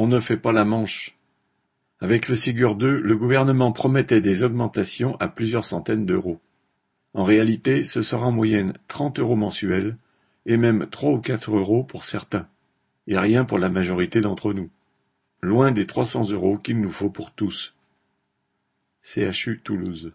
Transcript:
On ne fait pas la manche. Avec le Ségur II, le gouvernement promettait des augmentations à plusieurs centaines d'euros. En réalité, ce sera en moyenne trente euros mensuels, et même trois ou quatre euros pour certains, et rien pour la majorité d'entre nous. Loin des trois cents euros qu'il nous faut pour tous. CHU Toulouse